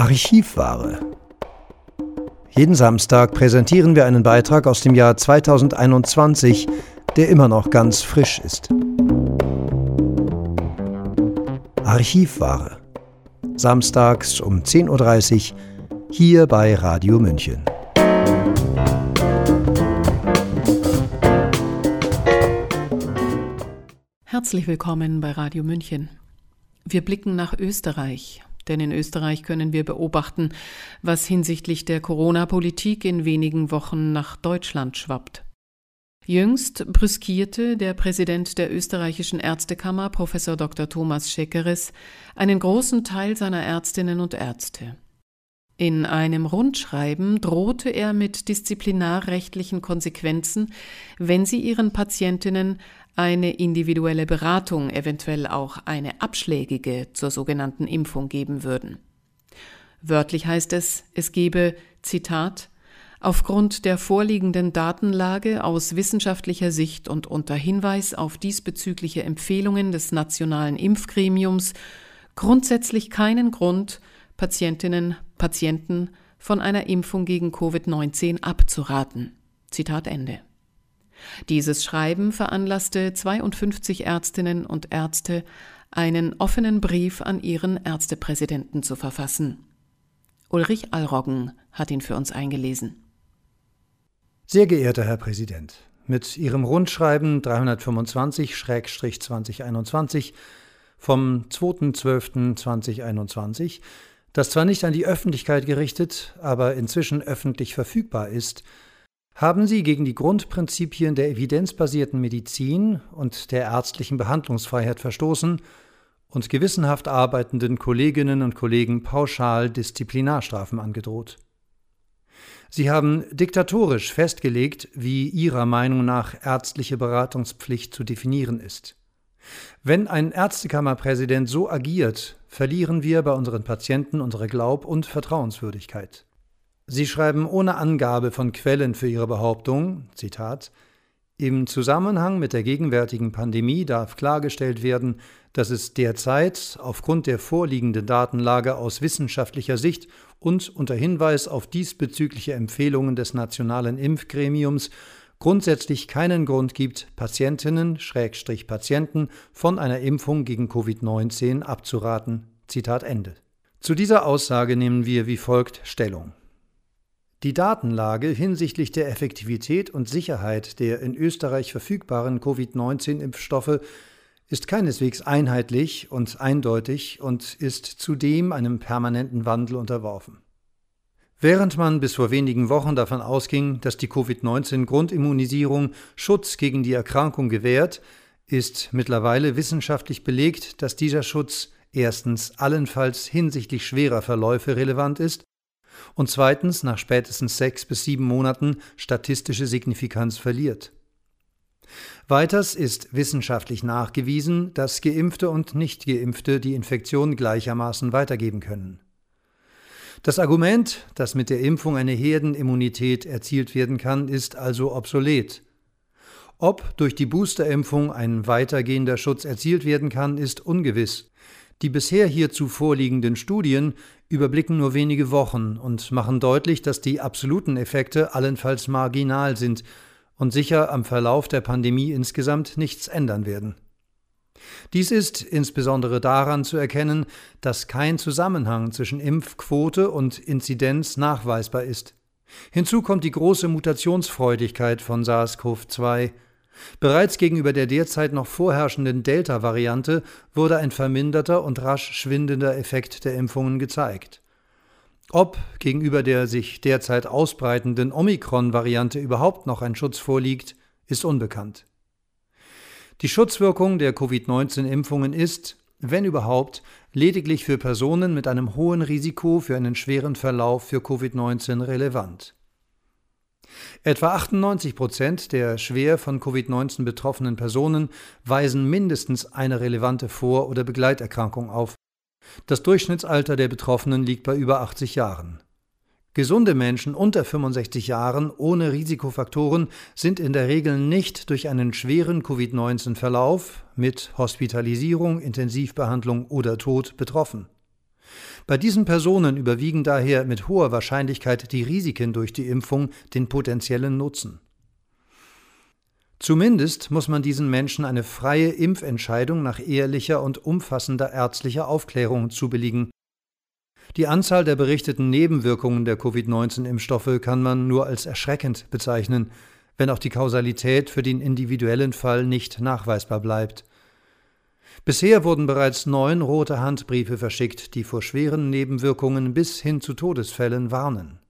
Archivware. Jeden Samstag präsentieren wir einen Beitrag aus dem Jahr 2021, der immer noch ganz frisch ist. Archivware. Samstags um 10.30 Uhr hier bei Radio München. Herzlich willkommen bei Radio München. Wir blicken nach Österreich, denn in Österreich können wir beobachten, was hinsichtlich der Corona-Politik in wenigen Wochen nach Deutschland schwappt. Jüngst brüskierte der Präsident der österreichischen Ärztekammer, Professor Dr. Thomas Scheckeres, einen großen Teil seiner Ärztinnen und Ärzte. In einem Rundschreiben drohte er mit disziplinarrechtlichen Konsequenzen, wenn sie ihren Patientinnen eine individuelle Beratung, eventuell auch eine abschlägige zur sogenannten Impfung geben würden. Wörtlich heißt es, es gebe, Zitat, Aufgrund der vorliegenden Datenlage aus wissenschaftlicher Sicht und unter Hinweis auf diesbezügliche Empfehlungen des nationalen Impfgremiums grundsätzlich keinen Grund, Patientinnen, Patienten von einer Impfung gegen Covid-19 abzuraten. Zitat Ende. Dieses Schreiben veranlasste 52 Ärztinnen und Ärzte, einen offenen Brief an ihren Ärztepräsidenten zu verfassen. Ulrich Allroggen hat ihn für uns eingelesen. Sehr geehrter Herr Präsident, mit Ihrem Rundschreiben 325-2021 vom 2.12.2021, das zwar nicht an die Öffentlichkeit gerichtet, aber inzwischen öffentlich verfügbar ist, haben Sie gegen die Grundprinzipien der evidenzbasierten Medizin und der ärztlichen Behandlungsfreiheit verstoßen und gewissenhaft arbeitenden Kolleginnen und Kollegen pauschal Disziplinarstrafen angedroht. Sie haben diktatorisch festgelegt, wie Ihrer Meinung nach ärztliche Beratungspflicht zu definieren ist. Wenn ein Ärztekammerpräsident so agiert, verlieren wir bei unseren Patienten unsere Glaub- und Vertrauenswürdigkeit. Sie schreiben ohne Angabe von Quellen für Ihre Behauptung, Zitat, im Zusammenhang mit der gegenwärtigen Pandemie darf klargestellt werden, dass es derzeit aufgrund der vorliegenden Datenlage aus wissenschaftlicher Sicht und unter Hinweis auf diesbezügliche Empfehlungen des nationalen Impfgremiums grundsätzlich keinen Grund gibt, Patientinnen, Schrägstrich Patienten von einer Impfung gegen Covid-19 abzuraten. Zitat Ende. Zu dieser Aussage nehmen wir wie folgt Stellung. Die Datenlage hinsichtlich der Effektivität und Sicherheit der in Österreich verfügbaren Covid-19-Impfstoffe ist keineswegs einheitlich und eindeutig und ist zudem einem permanenten Wandel unterworfen. Während man bis vor wenigen Wochen davon ausging, dass die Covid-19-Grundimmunisierung Schutz gegen die Erkrankung gewährt, ist mittlerweile wissenschaftlich belegt, dass dieser Schutz erstens allenfalls hinsichtlich schwerer Verläufe relevant ist und zweitens nach spätestens sechs bis sieben Monaten statistische Signifikanz verliert. Weiters ist wissenschaftlich nachgewiesen, dass geimpfte und nicht geimpfte die Infektion gleichermaßen weitergeben können. Das Argument, dass mit der Impfung eine Herdenimmunität erzielt werden kann, ist also obsolet. Ob durch die Boosterimpfung ein weitergehender Schutz erzielt werden kann, ist ungewiss. Die bisher hierzu vorliegenden Studien überblicken nur wenige Wochen und machen deutlich, dass die absoluten Effekte allenfalls marginal sind und sicher am Verlauf der Pandemie insgesamt nichts ändern werden. Dies ist insbesondere daran zu erkennen, dass kein Zusammenhang zwischen Impfquote und Inzidenz nachweisbar ist. Hinzu kommt die große Mutationsfreudigkeit von SARS-CoV-2. Bereits gegenüber der derzeit noch vorherrschenden Delta-Variante wurde ein verminderter und rasch schwindender Effekt der Impfungen gezeigt. Ob gegenüber der sich derzeit ausbreitenden Omikron-Variante überhaupt noch ein Schutz vorliegt, ist unbekannt. Die Schutzwirkung der Covid-19-Impfungen ist, wenn überhaupt, lediglich für Personen mit einem hohen Risiko für einen schweren Verlauf für Covid-19 relevant. Etwa 98 Prozent der schwer von Covid-19 betroffenen Personen weisen mindestens eine relevante Vor- oder Begleiterkrankung auf. Das Durchschnittsalter der Betroffenen liegt bei über 80 Jahren. Gesunde Menschen unter 65 Jahren ohne Risikofaktoren sind in der Regel nicht durch einen schweren Covid-19-Verlauf mit Hospitalisierung, Intensivbehandlung oder Tod betroffen. Bei diesen Personen überwiegen daher mit hoher Wahrscheinlichkeit die Risiken durch die Impfung den potenziellen Nutzen. Zumindest muss man diesen Menschen eine freie Impfentscheidung nach ehrlicher und umfassender ärztlicher Aufklärung zubilligen. Die Anzahl der berichteten Nebenwirkungen der Covid-19-Impfstoffe kann man nur als erschreckend bezeichnen, wenn auch die Kausalität für den individuellen Fall nicht nachweisbar bleibt. Bisher wurden bereits neun rote Handbriefe verschickt, die vor schweren Nebenwirkungen bis hin zu Todesfällen warnen.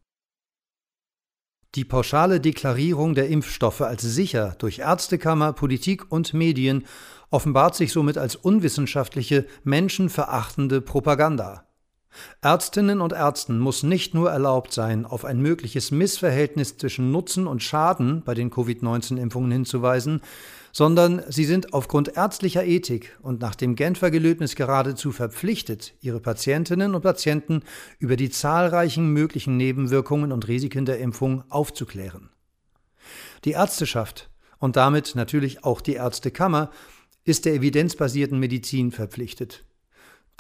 Die pauschale Deklarierung der Impfstoffe als sicher durch Ärztekammer, Politik und Medien offenbart sich somit als unwissenschaftliche, menschenverachtende Propaganda. Ärztinnen und Ärzten muss nicht nur erlaubt sein, auf ein mögliches Missverhältnis zwischen Nutzen und Schaden bei den Covid-19-Impfungen hinzuweisen, sondern sie sind aufgrund ärztlicher Ethik und nach dem Genfer Gelöbnis geradezu verpflichtet, ihre Patientinnen und Patienten über die zahlreichen möglichen Nebenwirkungen und Risiken der Impfung aufzuklären. Die Ärzteschaft und damit natürlich auch die Ärztekammer ist der evidenzbasierten Medizin verpflichtet.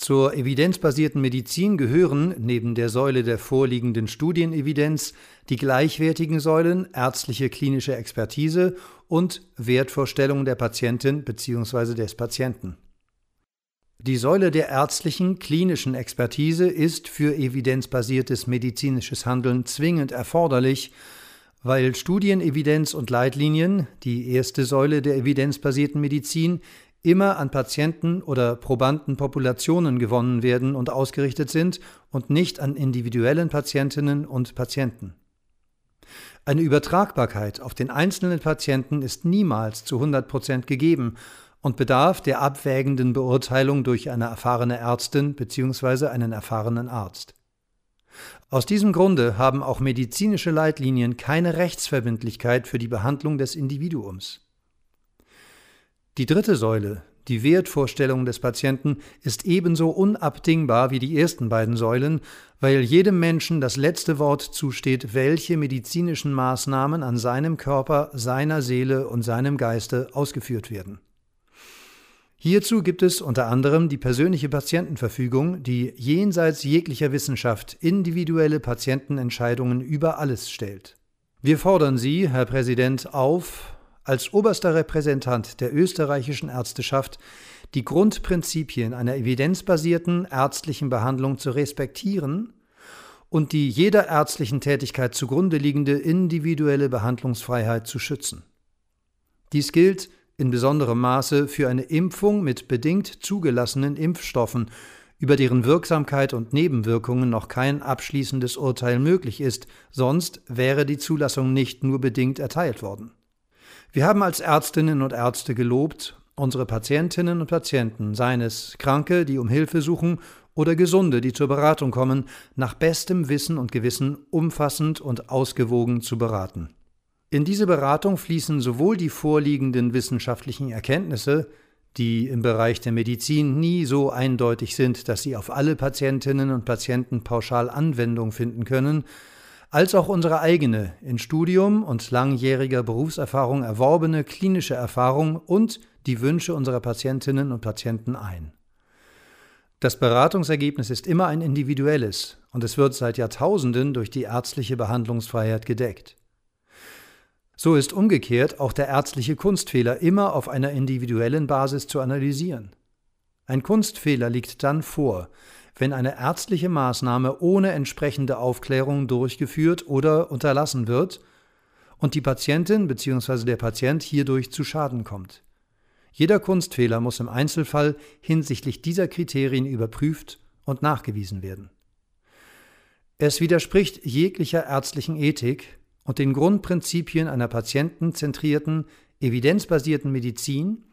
Zur evidenzbasierten Medizin gehören neben der Säule der vorliegenden Studienevidenz die gleichwertigen Säulen ärztliche klinische Expertise und Wertvorstellungen der Patientin bzw. des Patienten. Die Säule der ärztlichen klinischen Expertise ist für evidenzbasiertes medizinisches Handeln zwingend erforderlich, weil Studienevidenz und Leitlinien, die erste Säule der evidenzbasierten Medizin, immer an Patienten oder Probandenpopulationen gewonnen werden und ausgerichtet sind und nicht an individuellen Patientinnen und Patienten. Eine Übertragbarkeit auf den einzelnen Patienten ist niemals zu 100 Prozent gegeben und bedarf der abwägenden Beurteilung durch eine erfahrene Ärztin bzw. einen erfahrenen Arzt. Aus diesem Grunde haben auch medizinische Leitlinien keine Rechtsverbindlichkeit für die Behandlung des Individuums. Die dritte Säule, die Wertvorstellung des Patienten, ist ebenso unabdingbar wie die ersten beiden Säulen, weil jedem Menschen das letzte Wort zusteht, welche medizinischen Maßnahmen an seinem Körper, seiner Seele und seinem Geiste ausgeführt werden. Hierzu gibt es unter anderem die persönliche Patientenverfügung, die jenseits jeglicher Wissenschaft individuelle Patientenentscheidungen über alles stellt. Wir fordern Sie, Herr Präsident, auf, als oberster Repräsentant der österreichischen Ärzteschaft die Grundprinzipien einer evidenzbasierten ärztlichen Behandlung zu respektieren und die jeder ärztlichen Tätigkeit zugrunde liegende individuelle Behandlungsfreiheit zu schützen. Dies gilt in besonderem Maße für eine Impfung mit bedingt zugelassenen Impfstoffen, über deren Wirksamkeit und Nebenwirkungen noch kein abschließendes Urteil möglich ist, sonst wäre die Zulassung nicht nur bedingt erteilt worden. Wir haben als Ärztinnen und Ärzte gelobt, unsere Patientinnen und Patienten, seien es Kranke, die um Hilfe suchen, oder Gesunde, die zur Beratung kommen, nach bestem Wissen und Gewissen umfassend und ausgewogen zu beraten. In diese Beratung fließen sowohl die vorliegenden wissenschaftlichen Erkenntnisse, die im Bereich der Medizin nie so eindeutig sind, dass sie auf alle Patientinnen und Patienten pauschal Anwendung finden können, als auch unsere eigene, in Studium und langjähriger Berufserfahrung erworbene klinische Erfahrung und die Wünsche unserer Patientinnen und Patienten ein. Das Beratungsergebnis ist immer ein individuelles und es wird seit Jahrtausenden durch die ärztliche Behandlungsfreiheit gedeckt. So ist umgekehrt auch der ärztliche Kunstfehler immer auf einer individuellen Basis zu analysieren. Ein Kunstfehler liegt dann vor, wenn eine ärztliche Maßnahme ohne entsprechende Aufklärung durchgeführt oder unterlassen wird und die Patientin bzw. der Patient hierdurch zu Schaden kommt. Jeder Kunstfehler muss im Einzelfall hinsichtlich dieser Kriterien überprüft und nachgewiesen werden. Es widerspricht jeglicher ärztlichen Ethik und den Grundprinzipien einer patientenzentrierten, evidenzbasierten Medizin,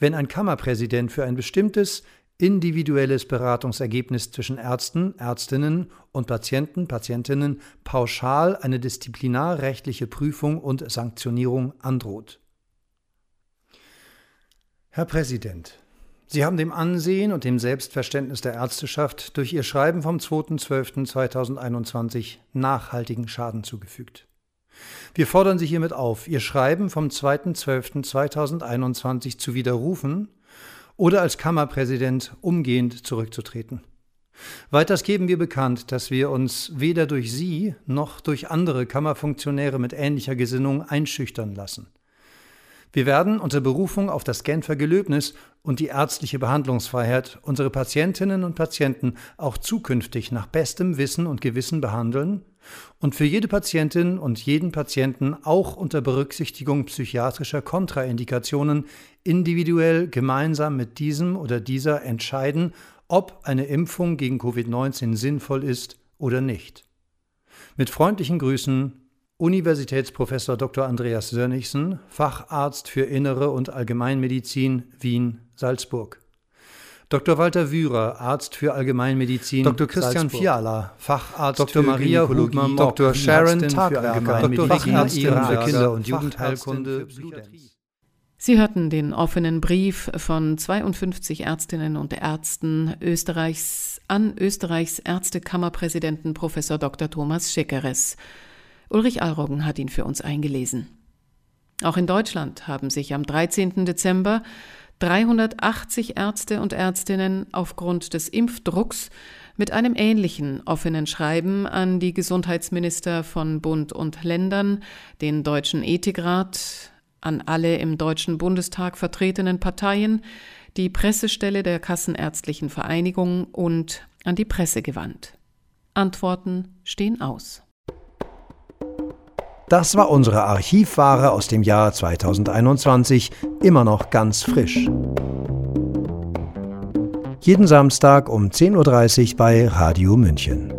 wenn ein Kammerpräsident für ein bestimmtes individuelles Beratungsergebnis zwischen Ärzten, Ärztinnen und Patienten, Patientinnen pauschal eine disziplinarrechtliche Prüfung und Sanktionierung androht. Herr Präsident, Sie haben dem Ansehen und dem Selbstverständnis der Ärzteschaft durch Ihr Schreiben vom 2.12.2021 nachhaltigen Schaden zugefügt. Wir fordern Sie hiermit auf, Ihr Schreiben vom 2.12.2021 zu widerrufen oder als Kammerpräsident umgehend zurückzutreten. Weiters geben wir bekannt, dass wir uns weder durch Sie noch durch andere Kammerfunktionäre mit ähnlicher Gesinnung einschüchtern lassen. Wir werden unter Berufung auf das Genfer Gelöbnis und die ärztliche Behandlungsfreiheit unsere Patientinnen und Patienten auch zukünftig nach bestem Wissen und Gewissen behandeln und für jede Patientin und jeden Patienten auch unter Berücksichtigung psychiatrischer Kontraindikationen individuell gemeinsam mit diesem oder dieser entscheiden, ob eine Impfung gegen Covid-19 sinnvoll ist oder nicht. Mit freundlichen Grüßen Universitätsprofessor Dr. Andreas Sönnigsen, Facharzt für Innere und Allgemeinmedizin Wien Salzburg. Dr. Walter Wührer, Arzt für Allgemeinmedizin. Dr. Christian Salzburg. Fiala, Facharzt Dr. für Maria Hubner, Dr. Sharon Tagwerker, Dr. Fachärztin für Kinder- und Jugendheilkunde. Sie hörten den offenen Brief von 52 Ärztinnen und Ärzten Österreichs an Österreichs Ärztekammerpräsidenten Professor Dr. Thomas Schickeres. Ulrich Alroggen hat ihn für uns eingelesen. Auch in Deutschland haben sich am 13. Dezember 380 Ärzte und Ärztinnen aufgrund des Impfdrucks mit einem ähnlichen offenen Schreiben an die Gesundheitsminister von Bund und Ländern, den Deutschen Ethikrat, an alle im Deutschen Bundestag vertretenen Parteien, die Pressestelle der Kassenärztlichen Vereinigung und an die Presse gewandt. Antworten stehen aus. Das war unsere Archivware aus dem Jahr 2021, immer noch ganz frisch. Jeden Samstag um 10.30 Uhr bei Radio München.